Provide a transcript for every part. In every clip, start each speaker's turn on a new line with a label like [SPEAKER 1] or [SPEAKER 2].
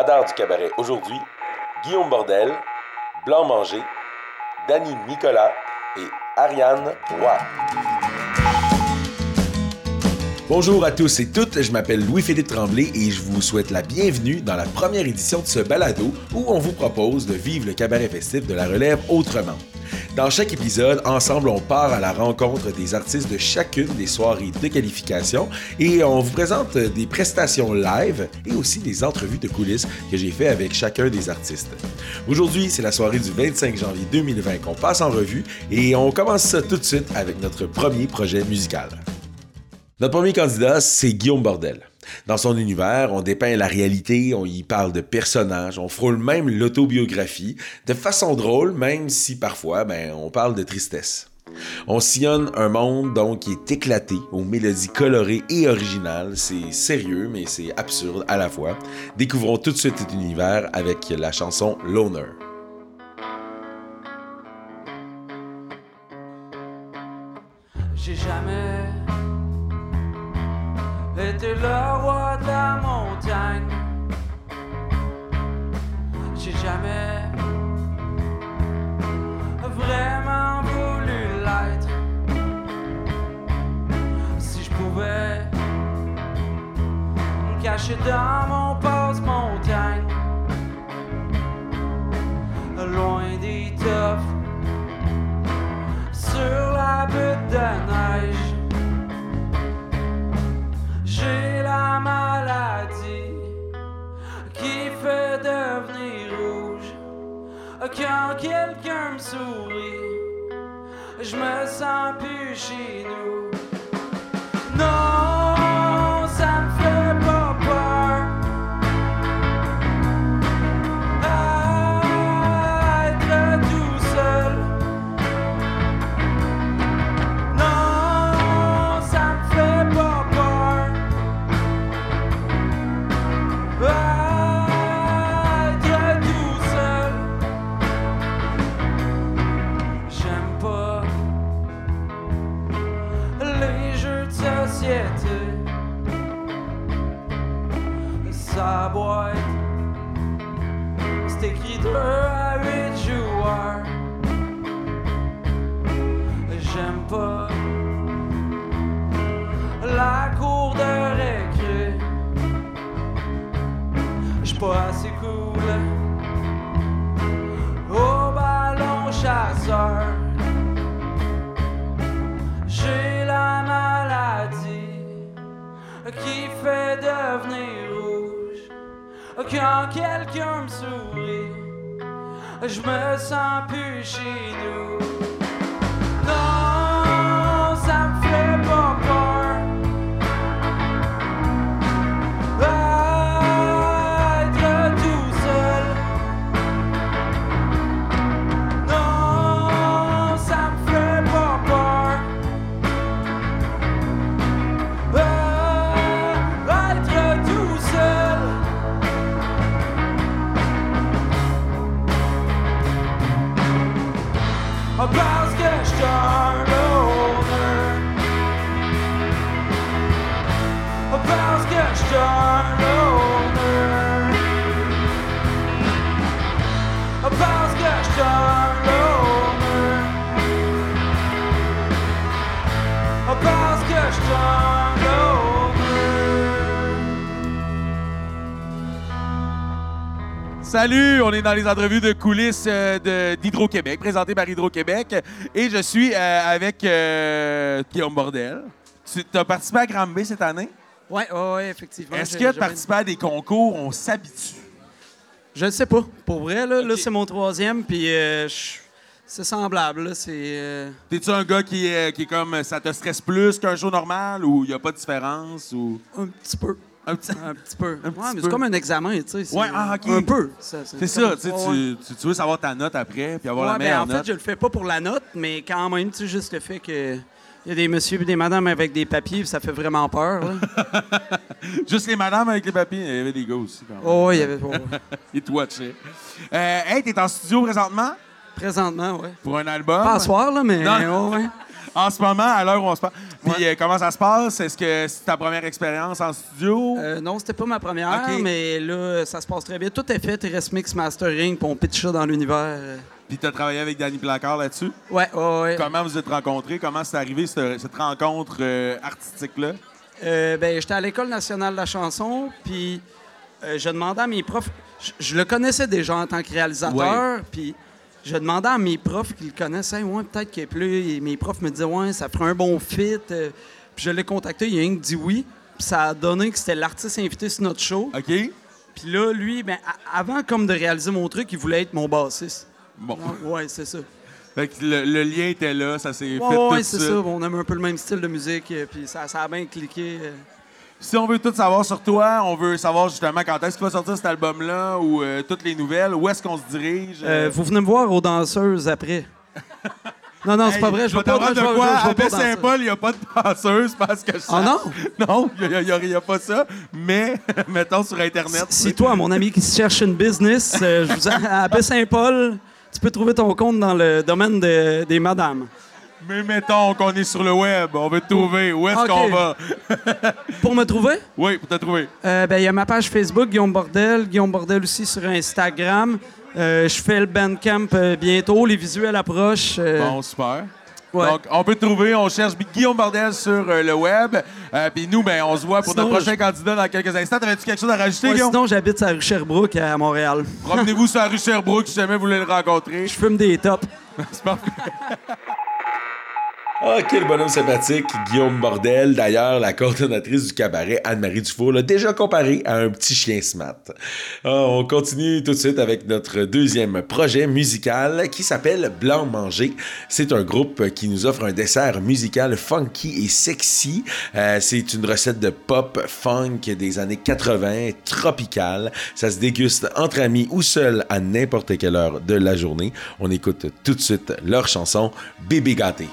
[SPEAKER 1] radar du cabaret aujourd'hui, Guillaume Bordel, Blanc Manger, Danny Nicolas et Ariane Roy. Bonjour à tous et toutes, je m'appelle Louis-Philippe Tremblay et je vous souhaite la bienvenue dans la première édition de ce balado où on vous propose de vivre le cabaret festif de la relève autrement. Dans chaque épisode, ensemble, on part à la rencontre des artistes de chacune des soirées de qualification et on vous présente des prestations live et aussi des entrevues de coulisses que j'ai fait avec chacun des artistes. Aujourd'hui, c'est la soirée du 25 janvier 2020 qu'on passe en revue et on commence ça tout de suite avec notre premier projet musical. Notre premier candidat, c'est Guillaume Bordel. Dans son univers, on dépeint la réalité, on y parle de personnages, on frôle même l'autobiographie, de façon drôle, même si parfois, ben, on parle de tristesse. On sillonne un monde donc qui est éclaté, aux mélodies colorées et originales. C'est sérieux, mais c'est absurde à la fois. Découvrons tout de suite cet univers avec la chanson Loner.
[SPEAKER 2] Dans mon passe-montagne, loin des sur la butte de neige. J'ai la maladie qui fait devenir rouge. Quand quelqu'un me sourit, je me sens plus chez nous. Quand quelqu'un me sourit, je me sens plus chez nous.
[SPEAKER 3] On est dans les entrevues de coulisses euh, d'Hydro-Québec, présentées par Hydro-Québec. Et je suis euh, avec euh, Guillaume Bordel. Tu as participé à Granby cette année?
[SPEAKER 4] Oui, ouais, effectivement.
[SPEAKER 3] Est-ce que participer à des concours, on s'habitue?
[SPEAKER 4] Je ne sais pas. Pour vrai, là, là c'est mon troisième, puis euh, c'est semblable. C'est.
[SPEAKER 3] T'es-tu un gars qui est, qui est comme ça te stresse plus qu'un show normal ou il n'y a pas de différence? Ou...
[SPEAKER 4] un petit peu.
[SPEAKER 3] Un petit-
[SPEAKER 4] Un petit peu.
[SPEAKER 3] Un
[SPEAKER 4] ouais,
[SPEAKER 3] petit
[SPEAKER 4] mais
[SPEAKER 3] peu.
[SPEAKER 4] c'est comme un examen, tu sais.
[SPEAKER 3] Ouais, ah, ok.
[SPEAKER 4] Un peu.
[SPEAKER 3] C'est ça, tu, sais, tu, tu- tu veux savoir ta note après puis avoir
[SPEAKER 4] Ouais,
[SPEAKER 3] la
[SPEAKER 4] ben,
[SPEAKER 3] meilleure
[SPEAKER 4] en fait, je le fais pas pour la note, mais quand même, tu sais, juste le fait que. Il y a des messieurs et des madames avec des papiers, puis ça fait vraiment peur. Là.
[SPEAKER 3] Juste les madames avec les papiers, il y avait des gars aussi. Quand même.
[SPEAKER 4] oh, il y avait. oh, ouais.
[SPEAKER 3] Ils te watchaient. Euh, hey, t'es en studio présentement?
[SPEAKER 4] Présentement, ouais.
[SPEAKER 3] pour un album?
[SPEAKER 4] Pas à soir, là, mais.
[SPEAKER 3] Non.
[SPEAKER 4] ouais.
[SPEAKER 3] En ce moment, à l'heure où on se parle. Puis euh, comment ça se passe? Est-ce que c'est ta première expérience en studio?
[SPEAKER 2] Euh, non, c'était pas ma première, mais là, ça se passe très bien. Tout est fait, il reste mix mastering, puis on pitch ça dans l'univers.
[SPEAKER 3] Puis t'as travaillé avec Danny Placard là-dessus?
[SPEAKER 2] Ouais, ouais, ouais.
[SPEAKER 3] Comment vous êtes rencontrés? Comment c'est arrivé cette, cette rencontre euh, artistique-là?
[SPEAKER 2] Ben, j'étais à l'École nationale de la chanson, puis je demandais à mes profs... Je, je le connaissais déjà en tant que réalisateur, puis je demandais à mes profs qui le connaissaient, ouais, peut-être qu'il est plus... Et mes profs me disaient, ouais, ça ferait un bon fit. euh, puis je l'ai contacté, il a rien que dit oui. Puis ça a donné que c'était l'artiste invité sur notre show.
[SPEAKER 3] OK?
[SPEAKER 2] Puis là, lui, ben, avant comme de réaliser mon truc, il voulait être mon bassiste.
[SPEAKER 3] Bon.
[SPEAKER 2] Ouais, c'est ça.
[SPEAKER 3] Fait que le, le lien était là, ça s'est fait
[SPEAKER 2] Ouais,
[SPEAKER 3] tout
[SPEAKER 2] ouais, c'est ça. On aime un peu le même style de musique, euh, puis ça, ça a bien cliqué. Euh.
[SPEAKER 3] Si on veut tout savoir sur toi, on veut savoir justement quand est-ce qu'il va sortir cet album-là ou euh, toutes les nouvelles, où est-ce qu'on se dirige.
[SPEAKER 2] Euh, vous venez me voir aux danseuses après. Non, non, c'est
[SPEAKER 3] Hey,
[SPEAKER 2] pas vrai. Je
[SPEAKER 3] je
[SPEAKER 2] veux
[SPEAKER 3] vais
[SPEAKER 2] pas, je
[SPEAKER 3] de quoi?
[SPEAKER 2] je veux
[SPEAKER 3] À. Baie-Saint-Paul, il n'y a pas de danseuse parce que
[SPEAKER 2] Ah non?
[SPEAKER 3] Non, il n'y a, pas ça. Mais, mettons sur Internet.
[SPEAKER 2] Si toi, mon ami qui cherche une business, euh, je vous à Baie-Saint-Paul, tu peux trouver ton compte dans le domaine de- des madames.
[SPEAKER 3] Mais mettons qu'on est sur le web, on veut te trouver. Où est-ce qu'on va?
[SPEAKER 2] Pour me trouver,
[SPEAKER 3] Oui, pour te trouver.
[SPEAKER 2] euh, ben, il y a ma page Facebook, Guillaume Bordel. Guillaume Bordel aussi sur Instagram. Euh, je fais le Bandcamp euh, bientôt. Les visuels approchent. euh,
[SPEAKER 3] Bon, super.
[SPEAKER 2] ouais.
[SPEAKER 3] Donc, on peut te trouver, on cherche Guillaume Bordel sur le web. Puis nous, ben, on se voit pour
[SPEAKER 2] Sinon,
[SPEAKER 3] notre prochain candidat dans quelques instants. T'avais-tu quelque chose à rajouter,
[SPEAKER 2] Ouais,
[SPEAKER 3] Guillaume?
[SPEAKER 2] sinon, j'habite à rue Sherbrooke à Montréal.
[SPEAKER 3] Promenez-vous sur la rue Sherbrooke si jamais vous voulez le rencontrer.
[SPEAKER 2] Je fume des tops.
[SPEAKER 3] C'est parfait.
[SPEAKER 5] Ah, quel bonhomme sympathique, Guillaume Bordel. D'ailleurs, la coordonnatrice du cabaret, Anne-Marie Dufour, l'a déjà comparé à un petit chien smart. Ah, on continue tout de suite avec notre deuxième projet musical qui s'appelle Blanc Manger. C'est un groupe qui nous offre un dessert musical funky et sexy. Euh, c'est une recette de pop funk des années 80, tropicale. Ça se déguste entre amis ou seul à n'importe quelle heure de la journée. On écoute tout de suite leur chanson Bébé gâté.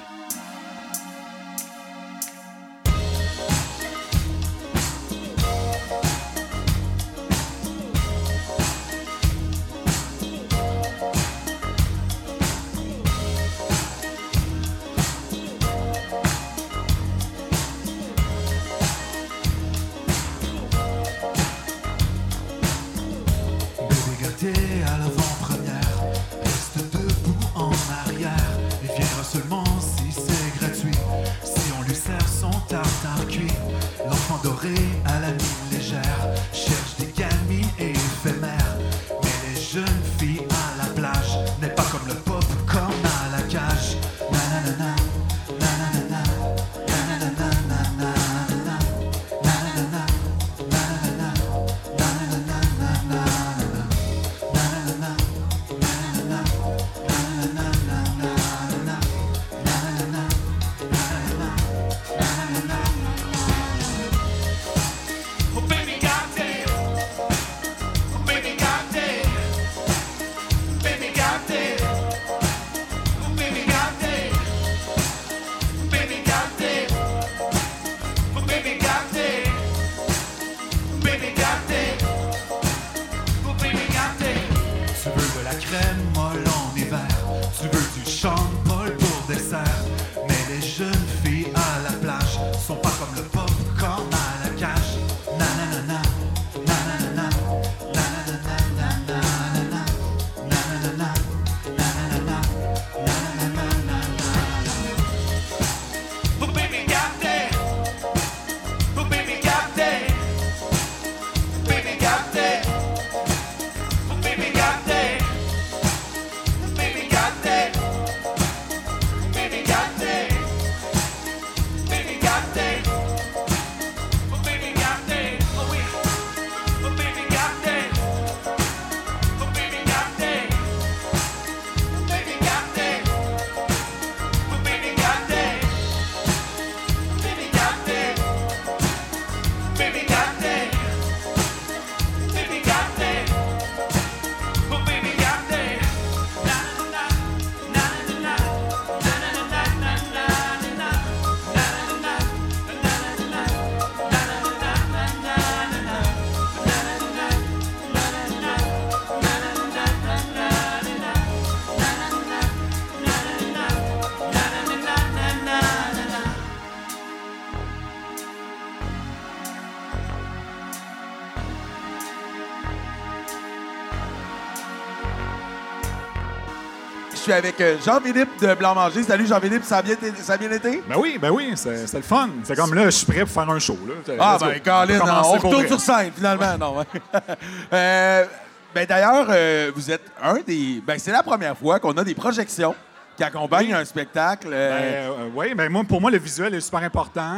[SPEAKER 3] Avec euh, Jean-Philippe de Blanc-Manger. Salut Jean-Philippe, ça a bien, été- ça a bien été?
[SPEAKER 6] Ben oui, ben oui, c'est le fun. C'est comme là, je suis prêt pour faire un show. Là.
[SPEAKER 3] Ah, ben, Colin,
[SPEAKER 6] On
[SPEAKER 3] on, retourne sur scène, finalement. non, ouais. Euh, ben, D'ailleurs, euh, vous êtes un des. Ben, c'est la première fois qu'on a des projections qui accompagnent un spectacle. euh,
[SPEAKER 6] Ben, oui, ben moi, pour moi, le visuel est super important.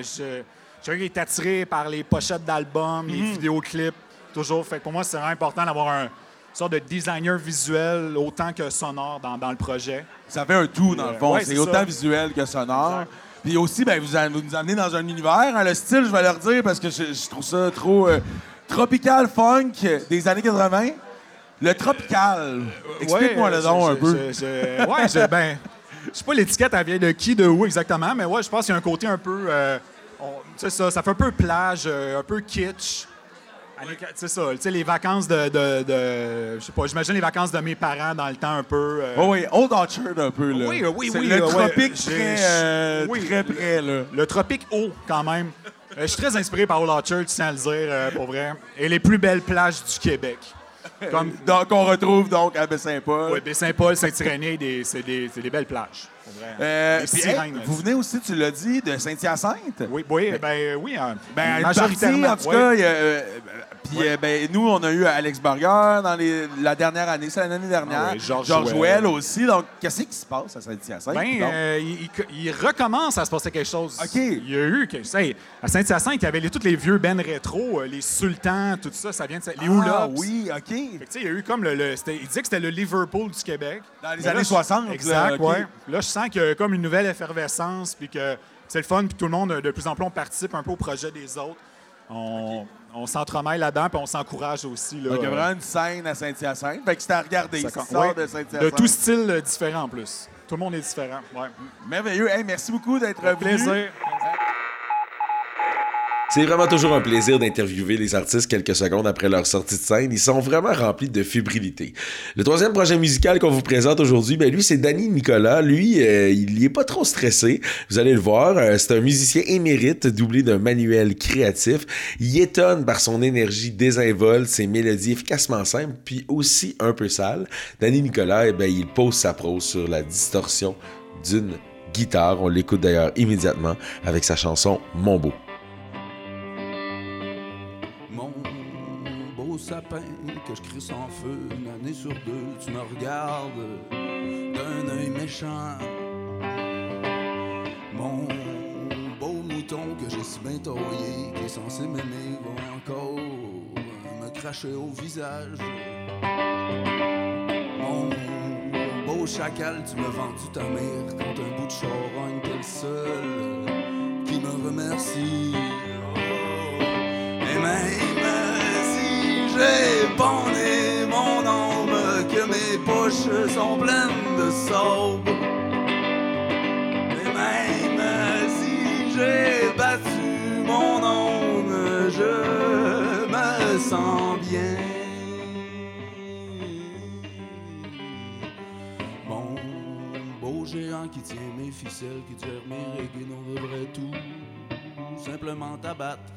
[SPEAKER 6] Je, j'ai été attiré par les pochettes d'albums,
[SPEAKER 3] Mhm.
[SPEAKER 6] les vidéoclips, toujours. Fait que pour moi, c'est vraiment important d'avoir un sorte de designer visuel autant que sonore dans, dans le projet.
[SPEAKER 3] Ça fait un tout, dans le fond.
[SPEAKER 6] Ouais,
[SPEAKER 3] c'est autant
[SPEAKER 6] ça.
[SPEAKER 3] visuel que sonore.
[SPEAKER 6] Exact.
[SPEAKER 3] Puis aussi, ben, vous, vous nous amenez dans un univers. hein, le style, je vais leur dire parce que je, je trouve ça trop euh, tropical funk des années 80. Le tropical. Explique-moi
[SPEAKER 6] Ouais,
[SPEAKER 3] le nom un peu.
[SPEAKER 6] je- ouais, je, ben, je sais pas l'étiquette, elle vient de qui, de où exactement, mais ouais, je pense qu'il y a un côté un peu. euh, on- sais, ça, ça fait un peu plage, euh, un peu kitsch. C'est ça, tu sais, les vacances de, de, de- Je sais pas, j'imagine les vacances de mes parents dans le temps un peu. euh,
[SPEAKER 3] Oh oui, Old Orchard un peu. Là.
[SPEAKER 6] Oui, oui, oui,
[SPEAKER 3] Le
[SPEAKER 6] ouais,
[SPEAKER 3] tropique très, euh,
[SPEAKER 6] oui.
[SPEAKER 3] très près. Là.
[SPEAKER 6] Le tropique haut, quand même. Euh, je suis très inspiré par Old Orchard, à le dire, pour vrai. Et les plus belles plages du Québec. Comme
[SPEAKER 3] Donc, on retrouve donc à Baie-Saint-Paul.
[SPEAKER 6] ouais, Baie-Saint-Paul, Saint-Irénée, des- c'est des, c'est des belles plages. Vrai.
[SPEAKER 3] Euh, puis, hey, vous venez aussi, tu l'as dit, de Saint-Hyacinthe?
[SPEAKER 6] Oui, oui, ben oui, euh,
[SPEAKER 3] Ben, une
[SPEAKER 6] majoritairement.
[SPEAKER 3] partie, en tout cas, euh, puis euh, ben, nous, on a eu Alex Burger dans les- la dernière année, c'est l'année dernière.
[SPEAKER 6] Ah
[SPEAKER 3] Ouell
[SPEAKER 6] Ouell.
[SPEAKER 3] aussi. Donc, qu'est-ce qui se passe à Saint-Hyacinthe?
[SPEAKER 6] Ben, euh, il, recommence à se passer quelque chose.
[SPEAKER 3] OK.
[SPEAKER 6] Il y a eu quelque chose. À Saint-Hyacinthe, il y avait les, tous les vieux bands rétro, euh, les Sultans, tout ça, ça vient de. Les
[SPEAKER 3] ah, oui, OK.
[SPEAKER 6] Fait que, tu sais, il y a eu comme le. il disait que c'était le Liverpool du Québec.
[SPEAKER 3] Dans les
[SPEAKER 6] Mais
[SPEAKER 3] années
[SPEAKER 6] je-
[SPEAKER 3] 60, là,
[SPEAKER 6] Exact, ouais. Là, je sens qu'il y a comme une nouvelle effervescence, puis que c'est le fun, puis tout le monde, de plus en plus, on participe un peu au projet des autres. On, on s'entremêle là-dedans, puis on s'encourage aussi. Là,
[SPEAKER 3] Donc, il y a vraiment une scène à Saint-Hyacinthe. Fait que c'était à regarder.
[SPEAKER 6] ça
[SPEAKER 3] si
[SPEAKER 6] ouais,
[SPEAKER 3] de
[SPEAKER 6] de
[SPEAKER 3] Saint-Hyacinthe.
[SPEAKER 6] tout style différent en plus. Tout le monde est différent. Ouais.
[SPEAKER 3] Merveilleux. Hey, merci beaucoup d'être venu.
[SPEAKER 6] Plaisir.
[SPEAKER 1] C'est vraiment toujours un plaisir d'interviewer les artistes quelques secondes après leur sortie de scène. Ils sont vraiment remplis de fébrilité. Le troisième projet musical qu'on vous présente aujourd'hui, ben lui, c'est Danny Nicolas. Lui, euh, il y est pas trop stressé. Vous allez le voir. Euh, c'est un musicien émérite doublé d'un manuel créatif. Il étonne par son énergie désinvolte, ses mélodies efficacement simples, puis aussi un peu sales. Danny Nicolas, eh ben, il pose sa prose sur la distorsion d'une guitare. On l'écoute d'ailleurs immédiatement avec sa chanson Mon beau.
[SPEAKER 7] Mon beau sapin que je crie sans feu, une année sur deux, tu me regardes d'un œil méchant. Mon beau mouton que j'ai si bien taillé, qui est censé m'aimer, va encore me cracher au visage. Mon beau chacal, tu m'as vendu ta mère quand un bout de charogne, t'es le seul qui me remercie. Oh. J'ai mon âme, que mes poches sont pleines de sable. Et même si j'ai battu mon âme, je me sens bien. Mon beau géant qui tient mes ficelles, qui tire mes règles, on devrait tout simplement t'abattre.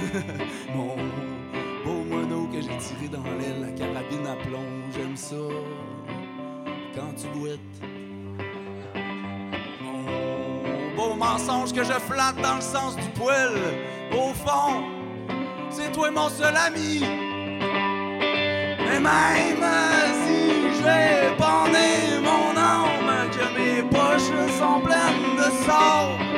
[SPEAKER 7] Mon beau moineau que j'ai tiré dans l'aile, la carabine à plomb, j'aime ça quand tu boites. Mon beau mensonge que je flatte dans le sens du poil, au fond, c'est toi mon seul ami. Et même si j'ai bandé mon âme, que mes poches sont pleines de sable.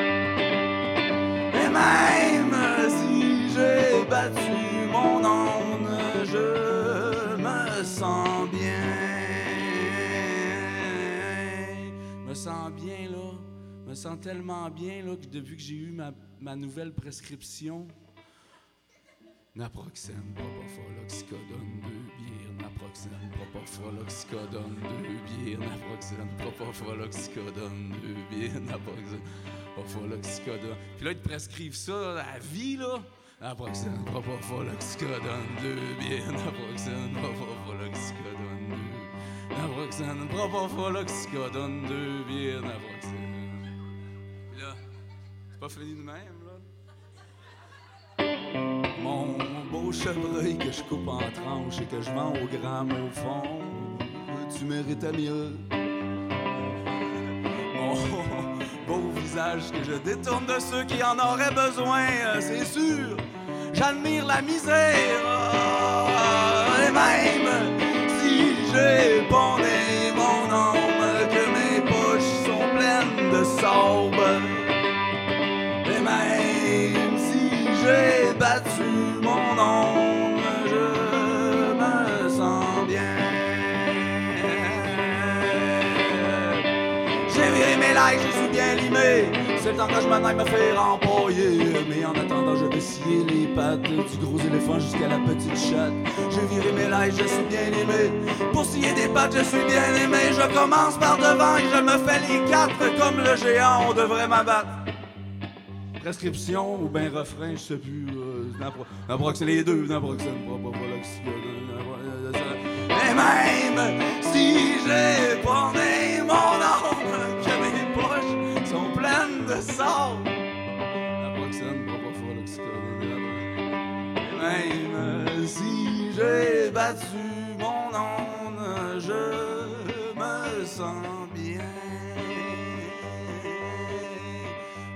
[SPEAKER 7] Me sens tellement bien là que depuis que j'ai eu ma, ma nouvelle prescription, Naproxène, propofol, oxycodone, deux bières. Naproxène, propofol, oxycodone, deux bières. Naproxène, propofol, oxycodone, deux bières. Naproxène, propofol, oxycodone. Puis là, ils te prescrivent ça à vie, là. Naproxène, propofol, oxycodone, deux bières. Naproxène, propofol, oxycodone, deux. Naproxène, propofol, oxycodone, deux bières. Naproxène. Pas fini de même, là. Mon beau chevreuil que je coupe en tranches et que je vends au gramme au fond tu méritais mieux. Mon beau visage que je détourne de ceux qui en auraient besoin, euh, c'est sûr. J'admire la misère. Le que je m'en aille me faire empailler. Mais en attendant, je vais scier les pattes du gros éléphant jusqu'à la petite chatte. J'ai viré mes likes, je suis bien aimé. Pour scier des pattes, je suis bien aimé. Je commence par devant et je me fais les quatre comme le géant. On devrait m'abattre. Prescription ou ben refrain, je sais plus. Euh, c'est les deux. Pas- pas- pas l'oxycodone, n'importe, c'est- Et même si j'ai borné battu mon âme, je me sens bien.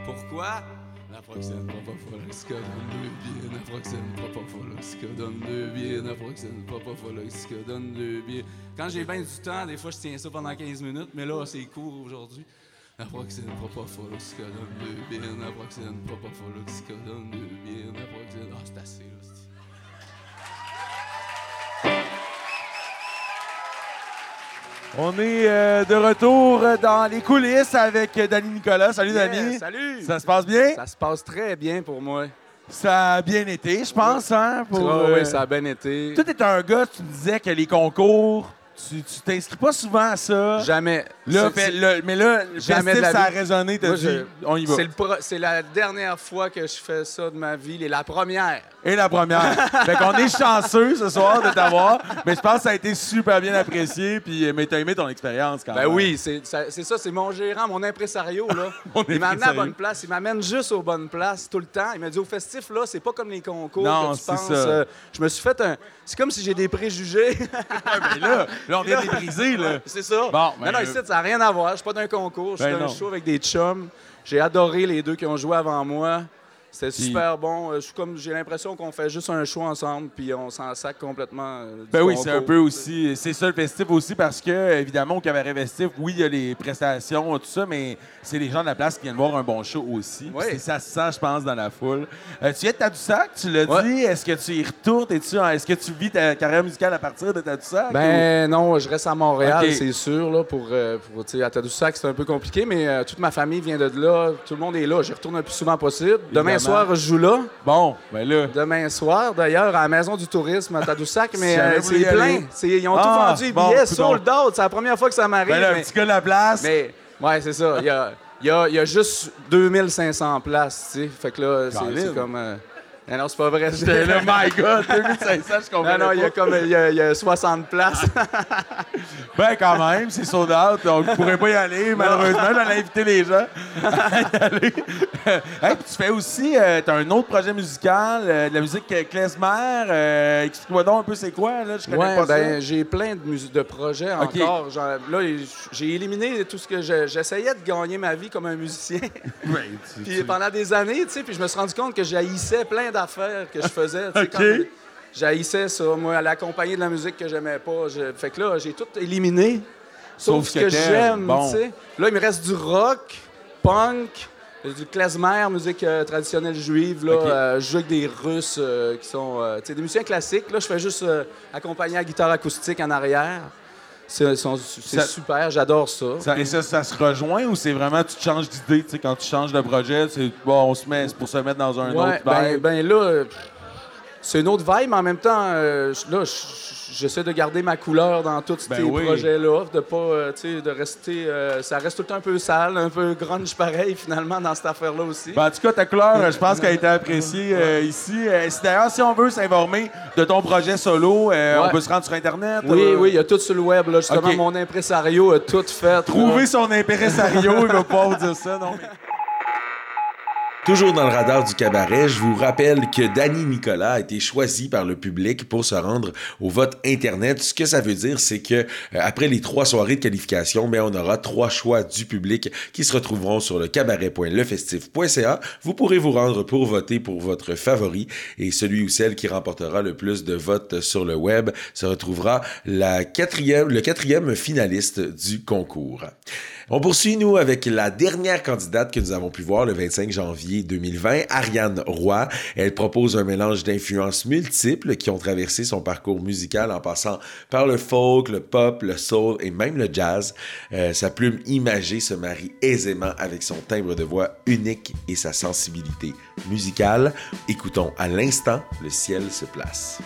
[SPEAKER 7] Pourquoi? Naproxène, propofol, oxycodone, deux biais. Naproxène, propofol, oxycodone, deux biais. Naproxène, propofol, oxycodone, deux biais. Quand j'ai bien du temps, des fois, je tiens ça pendant 15 minutes, mais là, c'est court aujourd'hui. Naproxène, propofol, oxycodone, deux biais. Naproxène, propofol, oxycodone, deux biais. Naproxène... Ah, c'est assez, là.
[SPEAKER 3] On est euh, de retour dans les coulisses avec Danny Nicolas. Salut, Danny.
[SPEAKER 7] Salut!
[SPEAKER 3] Ça se passe bien?
[SPEAKER 7] Ça se passe très bien pour moi.
[SPEAKER 3] Ça a bien été, je pense, hein? Pour,
[SPEAKER 7] Ah
[SPEAKER 3] euh,
[SPEAKER 7] oui, ça a bien été.
[SPEAKER 3] Toi, t'es un gars, tu me disais que les concours, tu t'inscris pas souvent à ça.
[SPEAKER 7] Jamais.
[SPEAKER 3] Là,
[SPEAKER 7] C'est-
[SPEAKER 3] fait- le- mais là, le
[SPEAKER 7] Jamais de
[SPEAKER 3] festif,
[SPEAKER 7] la
[SPEAKER 3] ça a résonné, t'as dit, on y va.
[SPEAKER 7] C'est la dernière fois que je fais ça de ma vie, et la première.
[SPEAKER 3] Et la première. fait qu'on est chanceux ce soir de t'avoir, mais je pense que ça a été super bien apprécié, puis mais t'as aimé ton expérience quand
[SPEAKER 7] Ben
[SPEAKER 3] même.
[SPEAKER 7] oui, c'est ça, c'est mon gérant, mon impresario, là.
[SPEAKER 3] Mon
[SPEAKER 7] il m'a amené à la bonne place, il m'amène juste aux bonnes places tout le temps. Il m'a dit au festif, là, c'est pas comme les concours
[SPEAKER 3] Non,
[SPEAKER 7] que tu
[SPEAKER 3] c'est
[SPEAKER 7] penses.
[SPEAKER 3] ça.
[SPEAKER 7] euh, je me suis fait un. C'est comme si j'ai des préjugés.
[SPEAKER 3] Mais là, là, on vient de briser, là.
[SPEAKER 7] c'est ça.
[SPEAKER 3] Bon,
[SPEAKER 7] non,
[SPEAKER 3] ben,
[SPEAKER 7] non, ici, ça n'a rien à voir. Je suis pas d'un concours, je suis
[SPEAKER 3] Ben
[SPEAKER 7] d'un
[SPEAKER 3] non.
[SPEAKER 7] show avec des chums. J'ai adoré les deux qui ont joué avant moi.
[SPEAKER 3] Puis-
[SPEAKER 7] super bon. Euh, je suis comme j'ai l'impression qu'on fait juste un show ensemble puis on s'en sac complètement. euh, du
[SPEAKER 3] Ben oui, c'est un peu aussi. C'est ça le festif aussi parce que, évidemment, au cabaret festif, oui, il y a les prestations, tout ça, mais c'est les gens de la place qui viennent voir un bon show aussi.
[SPEAKER 7] Oui.
[SPEAKER 3] c'est- Ça se sent, je pense, dans la foule. Euh, tu viens de Tadoussac, tu l'as
[SPEAKER 7] Ouais.
[SPEAKER 3] dit. Est-ce que tu y retournes? Est-ce que tu vis ta carrière musicale à partir de Tadoussac?
[SPEAKER 7] Ben non, je reste à Montréal, c'est sûr. Là, pour, pour, à Tadoussac, c'est un peu compliqué, mais euh, toute ma famille vient de là. Tout le monde est là. J'y retourne le plus souvent possible. Demain. Soir, je joue là.
[SPEAKER 3] Bon, ben là.
[SPEAKER 7] Demain soir, d'ailleurs, à la Maison du Tourisme à Tadoussac, mais euh, c'est plein. Ils ont
[SPEAKER 3] Ah,
[SPEAKER 7] tout vendu
[SPEAKER 3] bon,
[SPEAKER 7] billets, sold out. C'est la première fois que ça m'arrive.
[SPEAKER 3] Ben là, un
[SPEAKER 7] mais-
[SPEAKER 3] petit gars de la place.
[SPEAKER 7] Mais, ouais, c'est ça. Il y a, y a- y a juste 2500 places, tu sais. Fait que là, c'est comme. euh, Non, non, c'est pas vrai.
[SPEAKER 3] J'étais là, my God, 2500, je comprends.
[SPEAKER 7] Non, non, il y a comme il y a, il y a 60 places.
[SPEAKER 3] Ben, quand même, c'est sold out. On ne pourrait pas y aller, malheureusement. J'allais inviter les gens à y aller. Hey, puis tu fais aussi, tu as un autre projet musical, euh, de la musique euh, klezmer. Euh, Explique-moi donc un peu c'est quoi, là. Je connais
[SPEAKER 7] Ouais,
[SPEAKER 3] pas
[SPEAKER 7] ben, j'ai plein de, de projets encore. Genre, là, j'ai éliminé tout ce que je- j'essayais de gagner ma vie comme un musicien.
[SPEAKER 3] Ouais, tu-
[SPEAKER 7] puis
[SPEAKER 3] tu-
[SPEAKER 7] pendant des années, tu sais, puis je me suis rendu compte que j'haïssais plein d'affaires que je faisais.
[SPEAKER 3] Ok.
[SPEAKER 7] J'haïssais ça, moi, aller accompagner de la musique que j'aimais pas. Je- Fait que là, j'ai tout éliminé, sauf,
[SPEAKER 3] Sauf
[SPEAKER 7] ce
[SPEAKER 3] que
[SPEAKER 7] j'aime,
[SPEAKER 3] Bon.
[SPEAKER 7] tu sais. Là, il me reste du rock, punk, du klezmer, musique euh, traditionnelle juive. Là,
[SPEAKER 3] Ok.
[SPEAKER 7] Euh, je joue avec des Russes euh, qui sont euh, tu sais, des musiciens classiques. Là, je fais juste euh, accompagner à guitare acoustique en arrière. C'est super, j'adore ça.
[SPEAKER 3] Ça- et ça, ça se rejoint ou c'est vraiment tu changes d'idée, tu sais, quand tu changes de projet, c'est bon, on se met pour se mettre dans un
[SPEAKER 7] Ouais,
[SPEAKER 3] autre
[SPEAKER 7] ben, ben là, c'est une autre vibe, mais en même temps, euh, là, je- j'essaie de garder ma couleur dans tous
[SPEAKER 3] Ben
[SPEAKER 7] ces
[SPEAKER 3] oui.
[SPEAKER 7] projets-là, de pas, euh, tu sais, de rester, euh, ça reste tout le temps un peu sale, un peu grunge pareil finalement dans cette affaire-là aussi.
[SPEAKER 3] Ben, en tout cas, ta couleur, je pense qu'elle a été appréciée ici. Si D'ailleurs, si on veut s'informer de ton projet solo,
[SPEAKER 7] Ouais.
[SPEAKER 3] on peut se rendre sur Internet.
[SPEAKER 7] oui, oui, il y a tout sur le web, là, justement, mon impresario a tout fait.
[SPEAKER 3] Trouver son impresario, il va pouvoir vous dire ça, non? mais-
[SPEAKER 8] Toujours dans le radar du cabaret, je vous rappelle que Danny Nicolas a été choisi par le public pour se rendre au vote Internet. Ce que ça veut dire, c'est que euh, après les trois soirées de qualification, mais on aura trois choix du public qui se retrouveront sur le cabaret.lefestif.ca. Vous pourrez vous rendre pour voter pour votre favori et celui ou celle qui remportera le plus de votes sur le web se retrouvera le quatrième finaliste du concours. On poursuit, nous, avec la dernière candidate que nous avons pu voir le 25 janvier 2020, Ariane Roy. Elle propose un mélange d'influences multiples qui ont traversé son parcours musical en passant par le folk, le pop, le soul et même le jazz. Euh, sa plume imagée se marie aisément avec son timbre de voix unique et sa sensibilité musicale. Écoutons à l'instant Le ciel se place.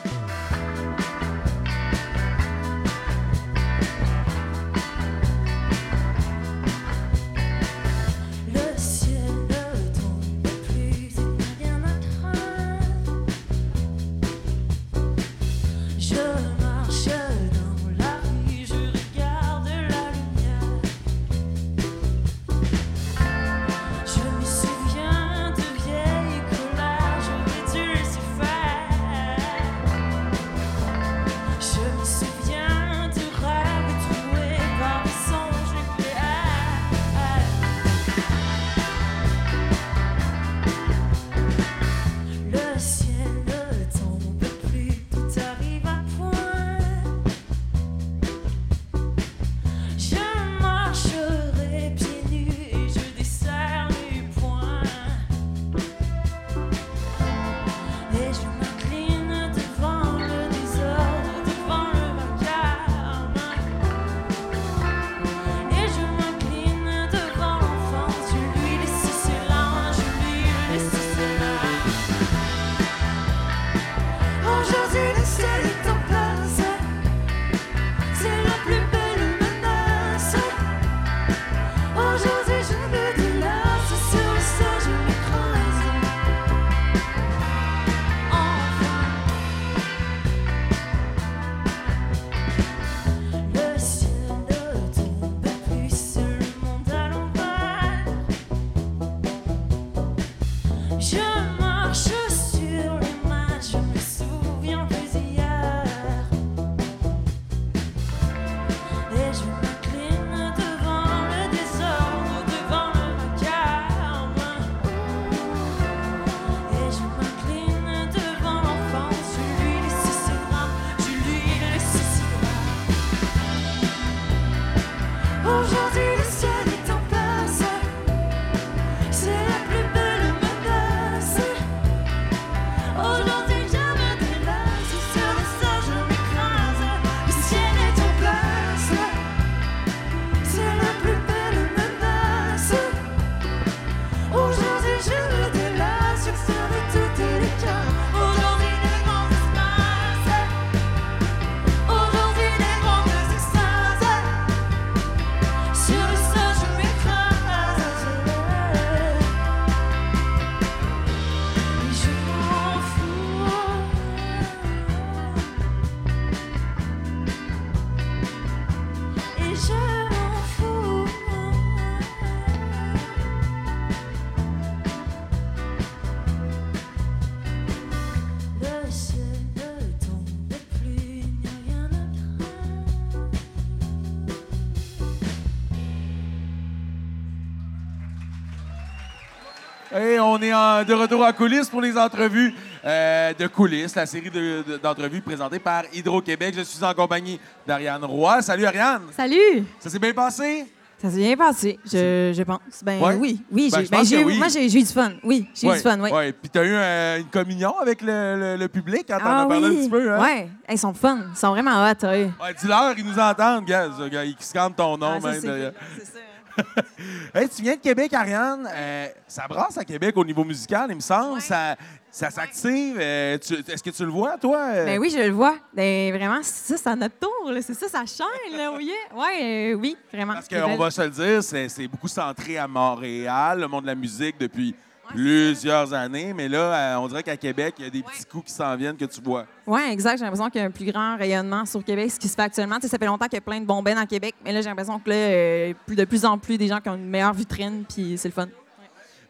[SPEAKER 9] Et
[SPEAKER 3] on est en- de retour à coulisses pour les entrevues euh, de coulisses, la série de- de- d'entrevues présentées par Hydro-Québec. Je suis en compagnie d'Ariane Roy. Salut Ariane!
[SPEAKER 10] Salut!
[SPEAKER 3] Ça s'est bien passé?
[SPEAKER 10] Ça s'est bien passé, je, je pense. Ben
[SPEAKER 3] Ouais?
[SPEAKER 10] oui, oui,
[SPEAKER 3] Ben, que
[SPEAKER 10] eu-
[SPEAKER 3] oui.
[SPEAKER 10] moi j'ai, eu du fun. Oui, j'ai eu du fun, oui.
[SPEAKER 3] Ouais. Puis t'as eu euh, une communion avec le, le- le public quand t'en
[SPEAKER 10] Ah
[SPEAKER 3] as parlé
[SPEAKER 10] oui.
[SPEAKER 3] un petit peu, hein?
[SPEAKER 10] Ouais, ils sont fun, ils sont vraiment hot, oui.
[SPEAKER 3] Ouais, Dis-leur, ils nous entendent, gars. Ils scannent ton nom
[SPEAKER 10] Ah, ça,
[SPEAKER 3] même.
[SPEAKER 10] c'est ça.
[SPEAKER 3] Hey, tu viens de Québec, Ariane. Euh, ça brasse à Québec au niveau musical, il me semble.
[SPEAKER 10] Ouais.
[SPEAKER 3] Ça, ça s'active. Euh, Est-ce que tu le vois, toi? euh?
[SPEAKER 10] Ben oui, je le vois. Ben vraiment, c'est ça, c'est à notre tour, c'est ça, ça chaîne, là, oui. Ouais, euh, oui, vraiment.
[SPEAKER 3] Parce qu'on va se le dire, c'est beaucoup centré à Montréal, le monde de la musique depuis plusieurs années. Mais là, euh, on dirait qu'à Québec, il y a des petits coups qui s'en viennent que tu vois.
[SPEAKER 10] Oui, exact. J'ai l'impression qu'il y a un plus grand rayonnement sur Québec, ce qui se fait actuellement. Tu sais, ça fait longtemps qu'il y a plein de bands en Québec, mais là, j'ai l'impression que là, euh, plus, de plus en plus des gens qui ont une meilleure vitrine, puis c'est le fun.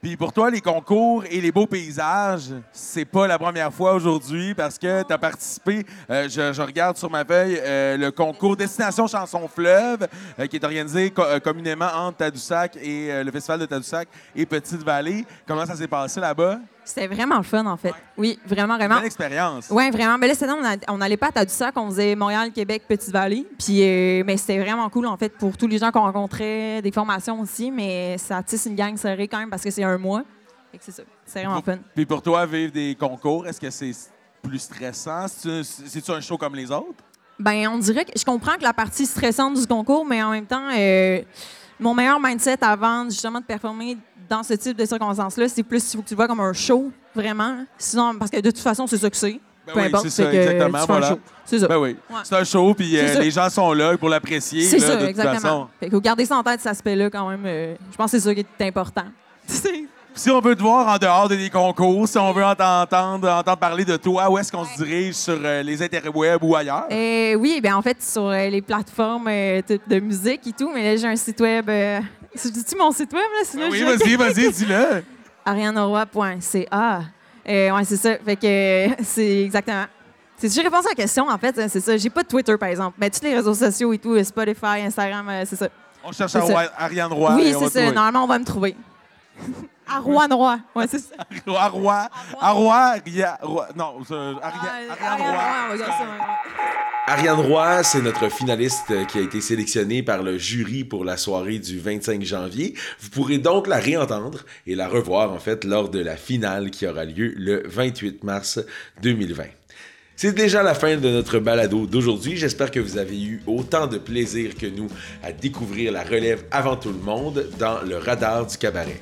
[SPEAKER 3] Puis pour toi, les concours et les beaux paysages, c'est pas la première fois aujourd'hui parce que tu as participé, euh, je, regarde sur ma feuille, euh, le concours Destination Chanson Fleuve, euh, qui est organisé co- communément entre Tadoussac et le Festival de Tadoussac et Petite-Vallée. Comment ça s'est passé là-bas?
[SPEAKER 10] C'était vraiment fun, en fait. Oui, vraiment, vraiment.
[SPEAKER 3] Belle expérience.
[SPEAKER 10] Oui, vraiment. Mais là, c'était on n'allait pas à Tadoussac, on faisait Montréal, Québec, Petite-Vallée. Puis, euh, mais c'était vraiment cool, en fait, pour tous les gens qu'on rencontrait, des formations aussi. Mais ça tisse une gang serrée quand même parce que c'est un mois. C'est ça. C'est vraiment fun.
[SPEAKER 3] Puis pour toi, vivre des concours, est-ce que c'est plus stressant? C'est-tu un show comme les autres?
[SPEAKER 10] Ben, on dirait que je comprends que la partie stressante du concours, mais en même temps, euh, mon meilleur mindset avant justement de performer dans ce type de circonstances-là, c'est plus il faut que tu le vois comme un show, vraiment. Sinon, parce que de toute façon, c'est ça que c'est.
[SPEAKER 3] Ben
[SPEAKER 10] Peu
[SPEAKER 3] oui,
[SPEAKER 10] importe,
[SPEAKER 3] c'est ça,
[SPEAKER 10] que
[SPEAKER 3] exactement, voilà.
[SPEAKER 10] show. C'est ça.
[SPEAKER 3] Ben oui.
[SPEAKER 10] Ouais.
[SPEAKER 3] C'est un show, puis euh, les gens sont là pour l'apprécier.
[SPEAKER 10] C'est ça,
[SPEAKER 3] de toute
[SPEAKER 10] exactement.
[SPEAKER 3] façon.
[SPEAKER 10] Fait faut garder ça en tête, cet aspect-là, quand même. euh, je pense que c'est ça qui est important.
[SPEAKER 3] Si on veut te voir en dehors de des concours, si on veut entendre parler de toi, où est-ce qu'on se dirige sur euh, les interwebs ou ailleurs?
[SPEAKER 10] Euh, oui, ben en fait, sur les plateformes de, de musique et tout, mais là, j'ai un site web. Euh, dis-tu mon site web, là? Sinon,
[SPEAKER 3] oui,
[SPEAKER 10] je-
[SPEAKER 3] vas-y, vas-y, dis-le.
[SPEAKER 10] arianeroy.ca. Euh, ouais, c'est ça. Fait que euh, c'est exactement. C'est j'ai répondu à la question, en fait, hein, c'est ça. J'ai pas de Twitter, par exemple. Mais tous les réseaux sociaux et tout, euh, Spotify, Instagram, euh, c'est ça.
[SPEAKER 3] On cherche à Ariane Roy.
[SPEAKER 10] oui, c'est ça. Normalement, on va me trouver. à Rouen Roy. Ouais, c'est ça.
[SPEAKER 3] Non, Aria-
[SPEAKER 10] Ah,
[SPEAKER 3] Ariane
[SPEAKER 10] Ariane
[SPEAKER 3] Roy.
[SPEAKER 10] Roy, on va dire ça, ouais.
[SPEAKER 1] Ariane Roy, c'est notre finaliste qui a été sélectionnée par le jury pour la soirée du 25 janvier. Vous pourrez donc la réentendre et la revoir en fait lors de la finale qui aura lieu le 28 mars 2020. C'est déjà la fin de notre balado d'aujourd'hui. J'espère que vous avez eu autant de plaisir que nous à découvrir la relève avant tout le monde dans le radar du cabaret.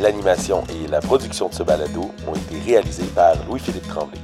[SPEAKER 1] L'animation et la production de ce balado ont été réalisées par Louis-Philippe Tremblay.